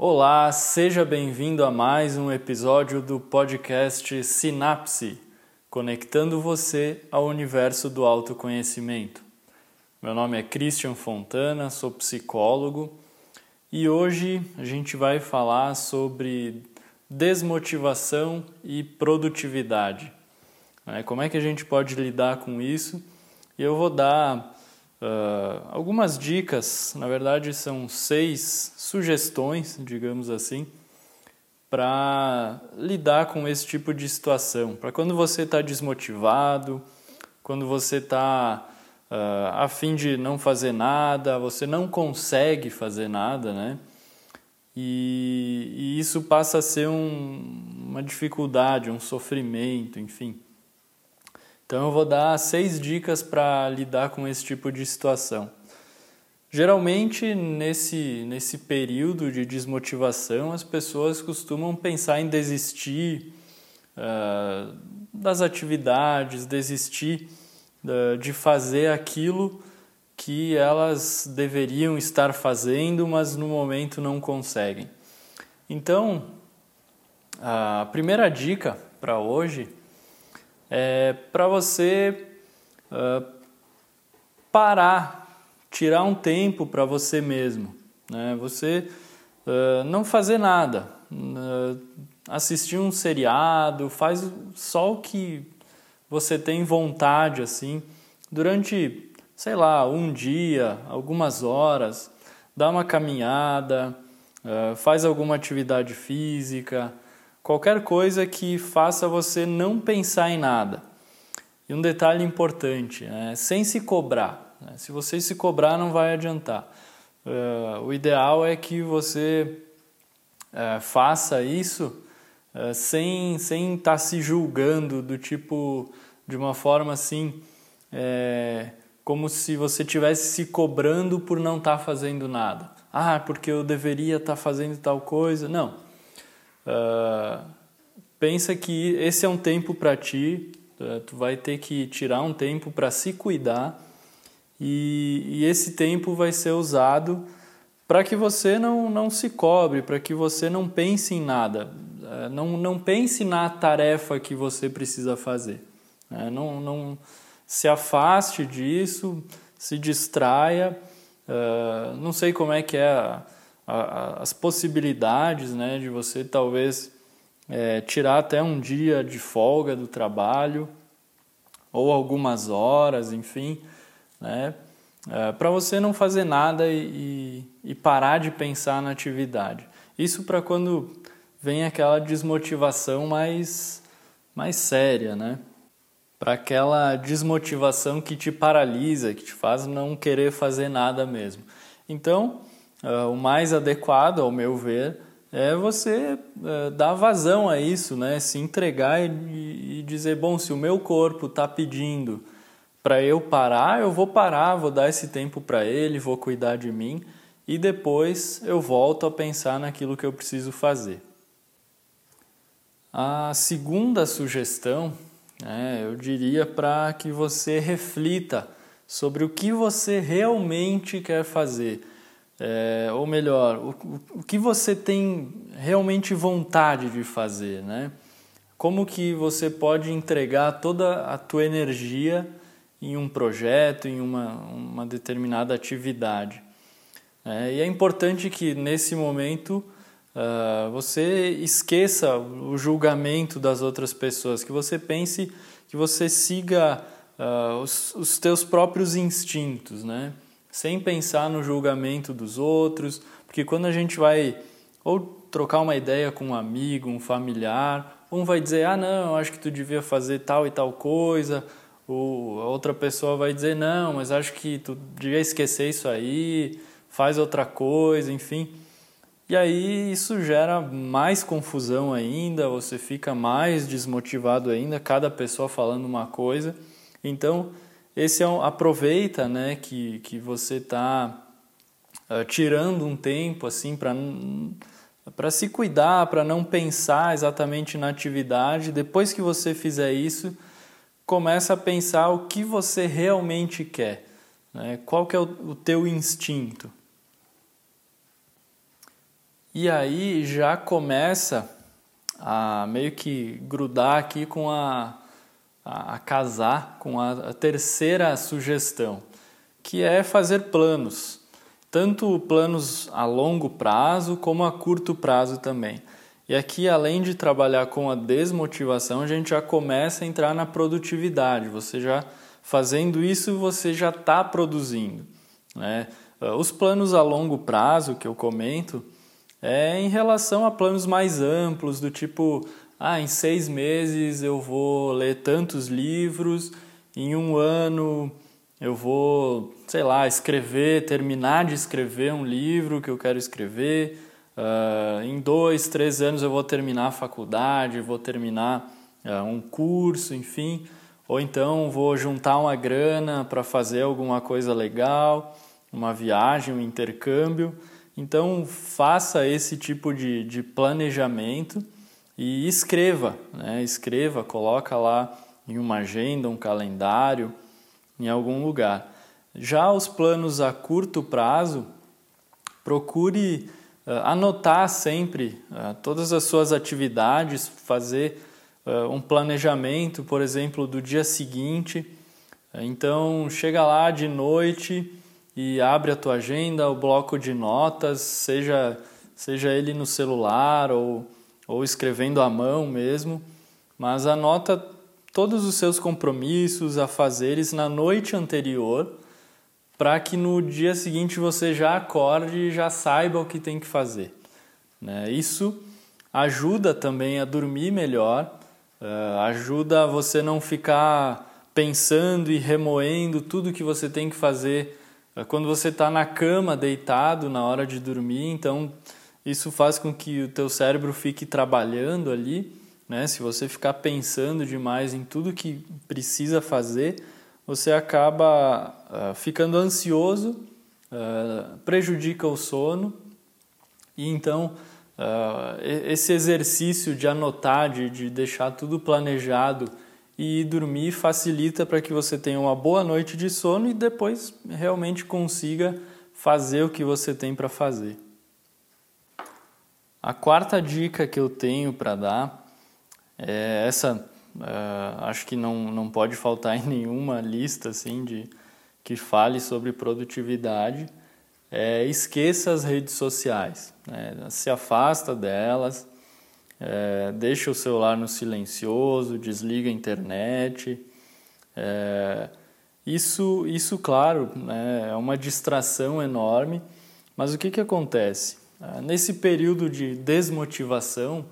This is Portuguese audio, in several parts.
Olá, seja bem-vindo a mais um episódio do podcast Sinapse, conectando você ao universo do autoconhecimento. Meu nome é Christian Fontana, sou psicólogo e hoje a gente vai falar sobre desmotivação e produtividade. Né? Como é que a gente pode lidar com isso? E eu vou dar Uh, algumas dicas, na verdade são seis sugestões, digamos assim, para lidar com esse tipo de situação. Para quando você está desmotivado, quando você está uh, a fim de não fazer nada, você não consegue fazer nada, né? E, e isso passa a ser um, uma dificuldade, um sofrimento, enfim. Então eu vou dar seis dicas para lidar com esse tipo de situação. Geralmente, nesse, nesse período de desmotivação, as pessoas costumam pensar em desistir uh, das atividades, desistir uh, de fazer aquilo que elas deveriam estar fazendo, mas no momento não conseguem. Então, a primeira dica para hoje é para você uh, parar, tirar um tempo para você mesmo. Né? Você uh, não fazer nada, uh, assistir um seriado, faz só o que você tem vontade assim, durante, sei lá, um dia, algumas horas, dá uma caminhada, faz alguma atividade física, qualquer coisa que faça você não pensar em nada. E um detalhe importante, né? sem se cobrar. Né? Se você se cobrar, não vai adiantar. Uh, o ideal é que você uh, faça isso uh, sem estar tá se julgando, do tipo, de uma forma assim, é, como se você estivesse se cobrando por não estar tá fazendo nada. Ah, porque eu deveria estar tá fazendo tal coisa. Não Uh, pensa que esse é um tempo para ti, uh, tu vai ter que tirar um tempo para se cuidar e, e, esse tempo vai ser usado para que você não, não se cobre, para que você não pense em nada, uh, não, não pense na tarefa que você precisa fazer. Né? Não, não se afaste disso, se distraia. não sei como é que é a, as possibilidades né, de você talvez é, tirar até um dia de folga do trabalho ou algumas horas, enfim, né, é, para você não fazer nada e, e, parar de pensar na atividade. Isso para quando vem aquela desmotivação mais, mais séria, né? Para aquela desmotivação que te paralisa, que te faz não querer fazer nada mesmo. Então, Uh, o mais adequado, ao meu ver, é você uh, dar vazão a isso, né? se entregar e, e dizer: bom, se o meu corpo está pedindo para eu parar, eu vou parar, vou dar esse tempo para ele, vou cuidar de mim e depois eu volto a pensar naquilo que eu preciso fazer. A segunda sugestão, né, eu diria para que você reflita sobre o que você realmente quer fazer é, ou melhor, o, o que você tem realmente vontade de fazer, né? Como que você pode entregar toda a tua energia em um projeto, em uma, uma determinada atividade. É, e é importante que nesse momento uh, você esqueça o julgamento das outras pessoas, que você pense, que você siga uh, os, os teus próprios instintos, né? Sem pensar no julgamento dos outros, porque quando a gente vai ou trocar uma ideia com um amigo, um familiar, um vai dizer: "Ah, não, acho que tu devia fazer tal e tal coisa", ou a outra pessoa vai dizer: "Não, mas acho que tu devia esquecer isso aí, faz outra coisa", enfim. E aí isso gera mais confusão ainda, você fica mais desmotivado ainda, cada pessoa falando uma coisa. Então, esse é um, aproveita né, que, que você está uh, eh, tirando um tempo assim para para se cuidar, para não pensar exatamente na atividade. Depois que você fizer isso, começa a pensar o que você realmente quer, né? qual que é o, o teu instinto. E aí já começa a meio que grudar aqui com a, a, a casar com a, a terceira sugestão, que é fazer planos, tanto planos a longo prazo como a curto prazo também. E aqui, além de trabalhar com a desmotivação, a gente já começa a entrar na produtividade. Você já fazendo isso, você já está produzindo. Né? Os planos a longo prazo que eu comento é em relação a planos mais amplos, do tipo, ah, em seis meses eu vou ler tantos livros, em um ano eu vou, sei lá, escrever, terminar de escrever um livro que eu quero escrever, uh, em dois, três anos eu vou terminar a faculdade, vou terminar uh, um curso, enfim, ou então vou juntar uma grana para fazer alguma coisa legal, uma viagem, um intercâmbio. Então, faça esse tipo de, de planejamento e escreva, né? escreva, coloca lá em uma agenda, um calendário, em algum lugar. Já os planos a curto prazo, procure uh, anotar sempre uh, todas as suas atividades, fazer uh, um planejamento, por exemplo, do dia seguinte. Então, chega lá de noite e abre a tua agenda, o bloco de notas, seja, seja ele no celular ou, ou escrevendo à mão mesmo, mas anota todos os seus compromissos, afazeres na noite anterior, para que no dia seguinte você já acorde e já saiba o que tem que fazer. Né? Isso ajuda também a dormir melhor, uh, ajuda você não ficar pensando e remoendo tudo que você tem que fazer é quando você está na cama deitado na hora de dormir, então isso faz com que o teu cérebro fique trabalhando ali, né? Se você ficar pensando demais em tudo que precisa fazer, você acaba uh, ficando ansioso, uh, prejudica o sono e então uh, esse exercício de anotar, de, de deixar tudo planejado e dormir facilita para que você tenha uma boa noite de sono e depois realmente consiga fazer o que você tem para fazer. A quarta dica que eu tenho para dar é essa, uh, acho que não, não pode faltar em nenhuma lista assim de que fale sobre produtividade. É, esqueça as redes sociais, né? se afasta delas, é, deixa o celular no silencioso, desliga a internet. É, isso, isso, claro, né, é uma distração enorme, mas o que, que acontece? É, nesse período de desmotivação,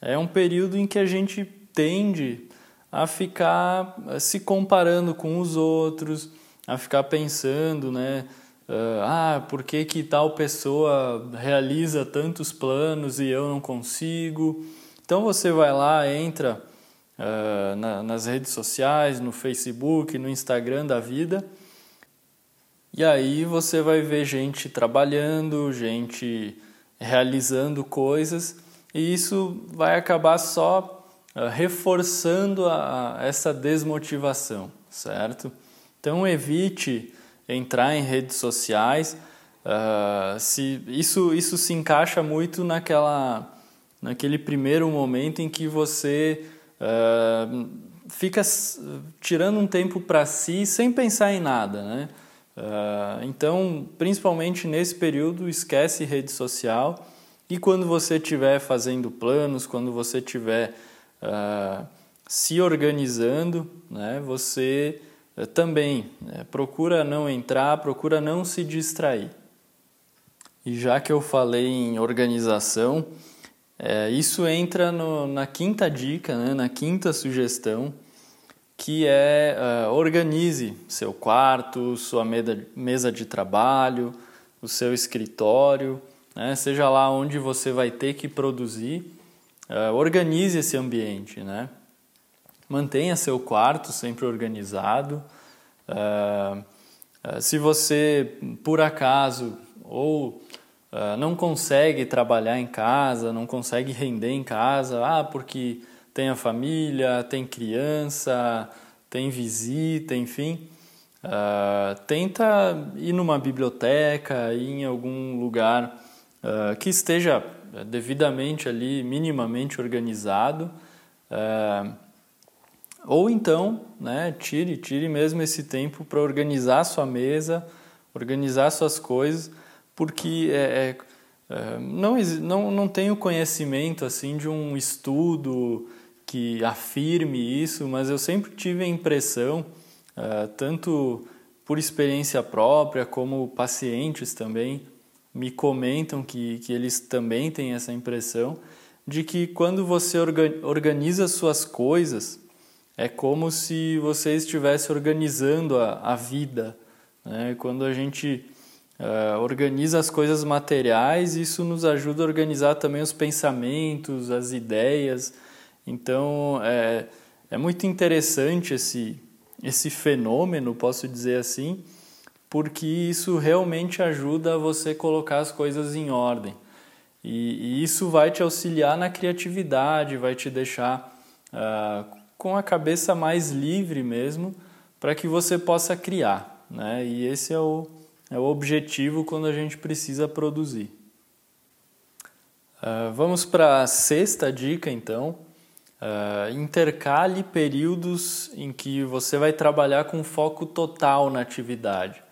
é um período em que a gente tende a ficar se comparando com os outros, a ficar pensando, né? Uh, ah, por que, que tal pessoa realiza tantos planos e eu não consigo? Então você vai lá, entra uh, na, nas redes sociais, no Facebook, no Instagram da vida, e aí você vai ver gente trabalhando, gente realizando coisas, e isso vai acabar só uh, reforçando a, a, essa desmotivação, certo? Então evite entrar em redes sociais. Uh, se isso, isso se encaixa muito naquela, naquele primeiro momento em que você uh, fica tirando um tempo para si sem pensar em nada, né? Uh, então, principalmente nesse período, esquece rede social e quando você estiver fazendo planos, quando você estiver se organizando, né, você eh, também né, procura não entrar, procura não se distrair. E já que eu falei em organização, é, isso entra no, na quinta dica, né, na quinta sugestão, que é uh, organize seu quarto, sua mesa, de trabalho, o seu escritório, né, seja lá onde você vai ter que produzir, uh, organize esse ambiente, né? Mantenha seu quarto sempre organizado. Uh, se você, por acaso, ou não consegue trabalhar em casa, não consegue render em casa, ah, porque tem a família, tem criança, tem visita, enfim, tenta ir numa biblioteca, ir em algum lugar uh, que esteja devidamente ali, minimamente organizado. Uh, ou então, né, tire, tire mesmo esse tempo para organizar sua mesa, organizar suas coisas, porque é, é, é, não, não, não tenho conhecimento assim de um estudo que afirme isso, mas eu sempre tive a impressão, uh, tanto por experiência própria como pacientes também me comentam que, que eles também têm essa impressão de que quando você organiza suas coisas, é como se você estivesse organizando a, a vida. Né? Quando a gente uh, organiza as coisas materiais, isso nos ajuda a organizar também os pensamentos, as ideias. Então é, é muito interessante esse, esse fenômeno, posso dizer assim, porque isso realmente ajuda você colocar as coisas em ordem. E, e isso vai te auxiliar na criatividade, vai te deixar uh, com a cabeça mais livre mesmo, para que você possa criar. Né? E esse é o, é o objetivo quando a gente precisa produzir. Uh, vamos para a sexta dica, então. Uh, intercale períodos em que você vai trabalhar com foco total na atividade.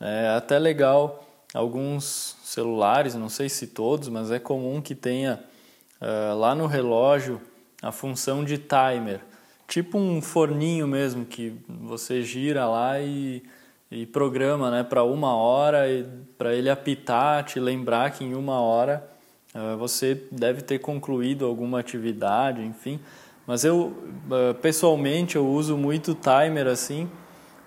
É até legal alguns celulares, não sei se todos, mas é comum que tenha uh, lá no relógio a função de timer tipo um forninho mesmo que você gira lá e, e programa né, para uma hora para ele apitar, te lembrar que em uma hora você deve ter concluído alguma atividade, enfim. Mas eu uh, pessoalmente eu uso muito timer assim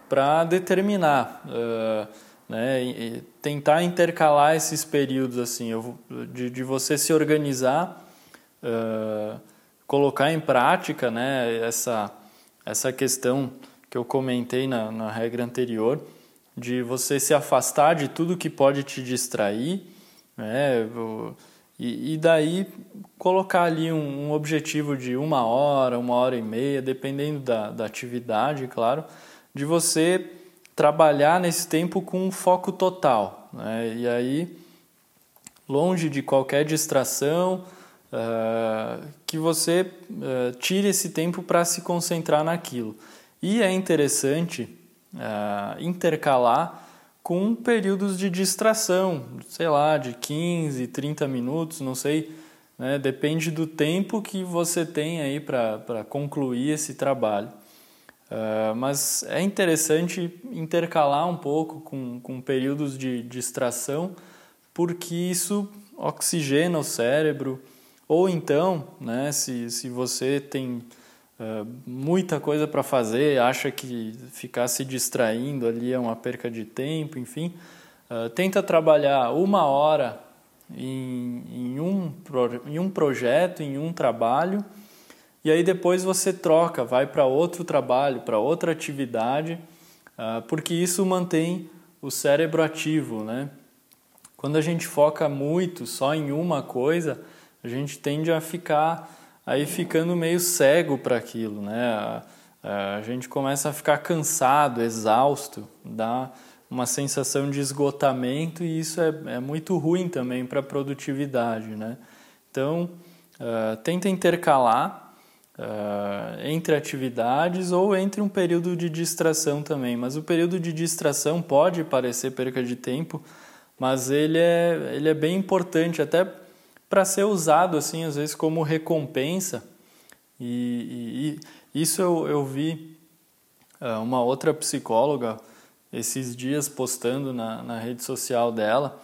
para determinar, uh, né, tentar intercalar esses períodos assim, de, de você se organizar colocar em prática né, essa, essa questão que eu comentei na, na regra anterior, de você se afastar de tudo que pode te distrair, né, e, e daí colocar ali um, um, objetivo de uma hora, uma hora e meia, dependendo da, da atividade, claro, de você trabalhar nesse tempo com um foco total. Né, e aí, longe de qualquer distração, uh, que você uh, tire esse tempo para se concentrar naquilo. E é interessante uh, intercalar com períodos de distração, sei lá, de 15, 30 minutos, não sei, né? depende do tempo que você tem aí para concluir esse trabalho. Uh, mas é interessante intercalar um pouco com, com períodos de distração, porque isso oxigena o cérebro, ou então, né, se, se você tem uh, muita coisa para fazer, acha que ficar se distraindo ali é uma perca de tempo, enfim, uh, tenta trabalhar uma hora em, em, um, em um projeto, em um trabalho, e aí depois você troca, vai para outro trabalho, para outra atividade, uh, porque isso mantém o cérebro ativo, né? Quando a gente foca muito só em uma coisa, a gente tende a ficar aí ficando meio cego para aquilo, né? A, a, gente começa a ficar cansado, exausto, dá uma sensação de esgotamento e isso é, é muito ruim também para a produtividade, né? Então, uh, tenta intercalar uh, entre atividades ou entre um período de distração também, mas o período de distração pode parecer perca de tempo, mas ele é, ele é bem importante até para ser usado assim às vezes como recompensa. E, e, e isso eu, eu vi uh, uma outra psicóloga esses dias postando na, na rede social dela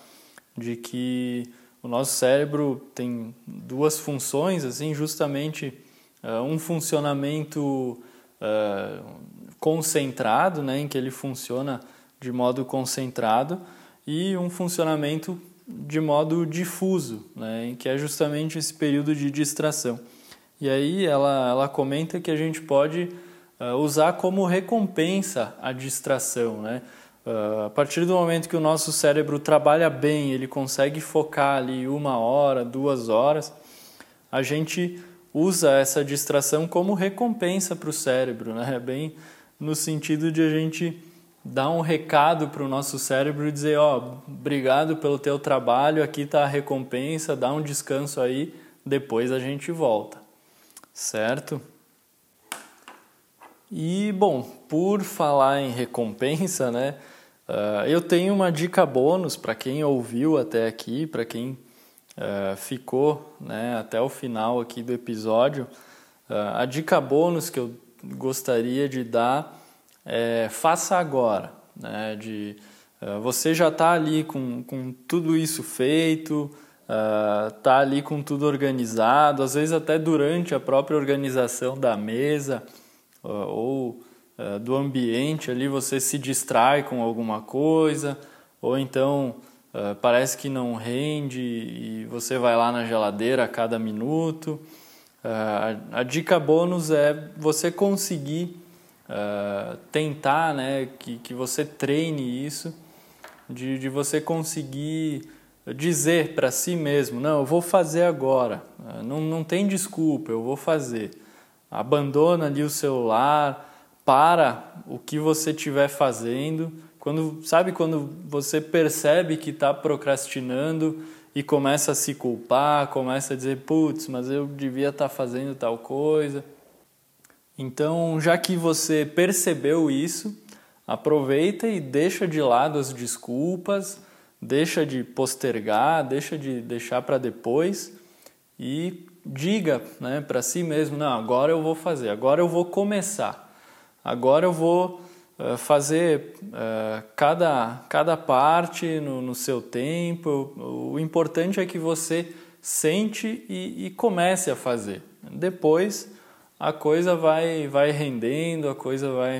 de que o nosso cérebro tem duas funções assim justamente uh, um funcionamento uh, concentrado né em que ele funciona de modo concentrado e um funcionamento de modo difuso, né, que é justamente esse período de distração. E aí ela, ela comenta que a gente pode uh, usar como recompensa a distração. Né? Uh, a partir do momento que o nosso cérebro trabalha bem, ele consegue focar ali uma hora, duas horas, a gente usa essa distração como recompensa para o cérebro, né? bem no sentido de a gente dar um recado para o nosso cérebro e dizer, ó, obrigado pelo teu trabalho, aqui está a recompensa, dá um descanso aí, depois a gente volta, certo? E bom, por falar em recompensa, né? Uh, eu tenho uma dica bônus para quem ouviu até aqui, para quem uh, ficou né, até o final aqui do episódio. Uh, a dica bônus que eu gostaria de dar é faça agora. Né, de, você já está ali com, com tudo isso feito, está ali com tudo organizado, às vezes até durante a própria organização da mesa ou uh, do ambiente ali você se distrai com alguma coisa, ou então uh, parece que não rende e você vai lá na geladeira a cada minuto. Uh, a, dica bônus é você conseguir tentar, né, que, que você treine isso, de, de você conseguir dizer para si mesmo: não, eu vou fazer agora, não, não tem desculpa, eu vou fazer abandona ali o celular, para o que você estiver fazendo. Quando sabe quando você percebe que está procrastinando e começa a se culpar, começa a dizer, putz, mas eu devia estar tá fazendo tal coisa. Então, já que você percebeu isso, aproveita e deixa de lado as desculpas, deixa de postergar, deixa de deixar para depois e diga né, para si mesmo: não, agora eu vou fazer, agora eu vou começar, agora eu vou uh, fazer uh, cada, cada parte no, no, seu tempo. O importante é que você sente e, e comece a fazer. Depois a coisa vai, vai rendendo, a coisa vai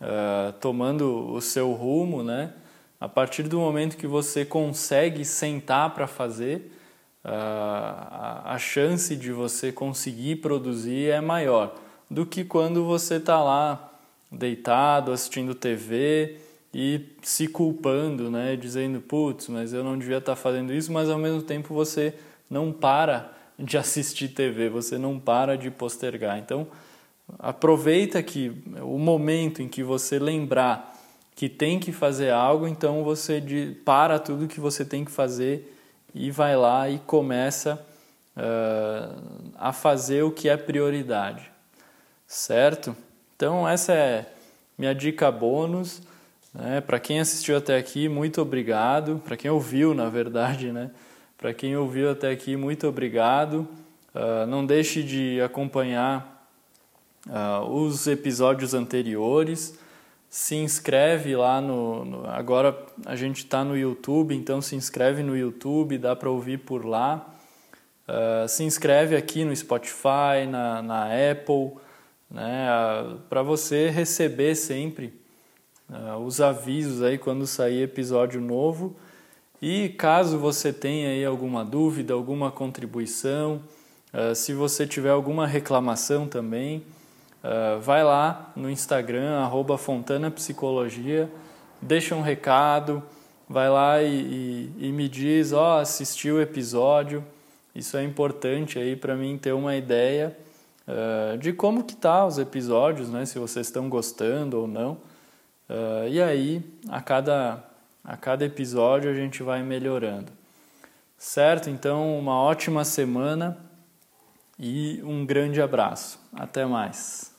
uh, tomando o seu rumo, né? A partir do momento que você consegue sentar para fazer, a, a chance de você conseguir produzir é maior do que quando você está lá deitado assistindo TV e se culpando, né, dizendo putz, mas eu não devia estar tá fazendo isso, mas ao mesmo tempo você não para de assistir TV, você não para de postergar. Então, aproveita que o momento em que você lembrar que tem que fazer algo, então você para tudo que você tem que fazer e vai lá e começa uh, a fazer o que é prioridade, certo? Então, essa é minha dica bônus. Né? Para quem assistiu até aqui, muito obrigado. Para quem ouviu, na verdade, né? Para quem ouviu até aqui, muito obrigado. Uh, não deixe de acompanhar uh, os episódios anteriores se inscreve lá no, no agora a gente está no YouTube, então se inscreve no YouTube, dá para ouvir por lá. Uh, se inscreve aqui no Spotify, na, na Apple, né, para você receber sempre os avisos aí quando sair episódio novo. E caso você tenha aí alguma dúvida, alguma contribuição, se você tiver alguma reclamação também, Uh, vai lá no Instagram, arroba Fontana Psicologia, deixa um recado, vai lá e, e, e me diz, ó, oh, assisti o episódio. Isso é importante aí para mim ter uma ideia uh, de como que tá os episódios, né? Se vocês estão gostando ou não. Uh, e aí, a cada, a cada episódio a gente vai melhorando. Certo? Então, uma ótima semana e um grande abraço. Até mais.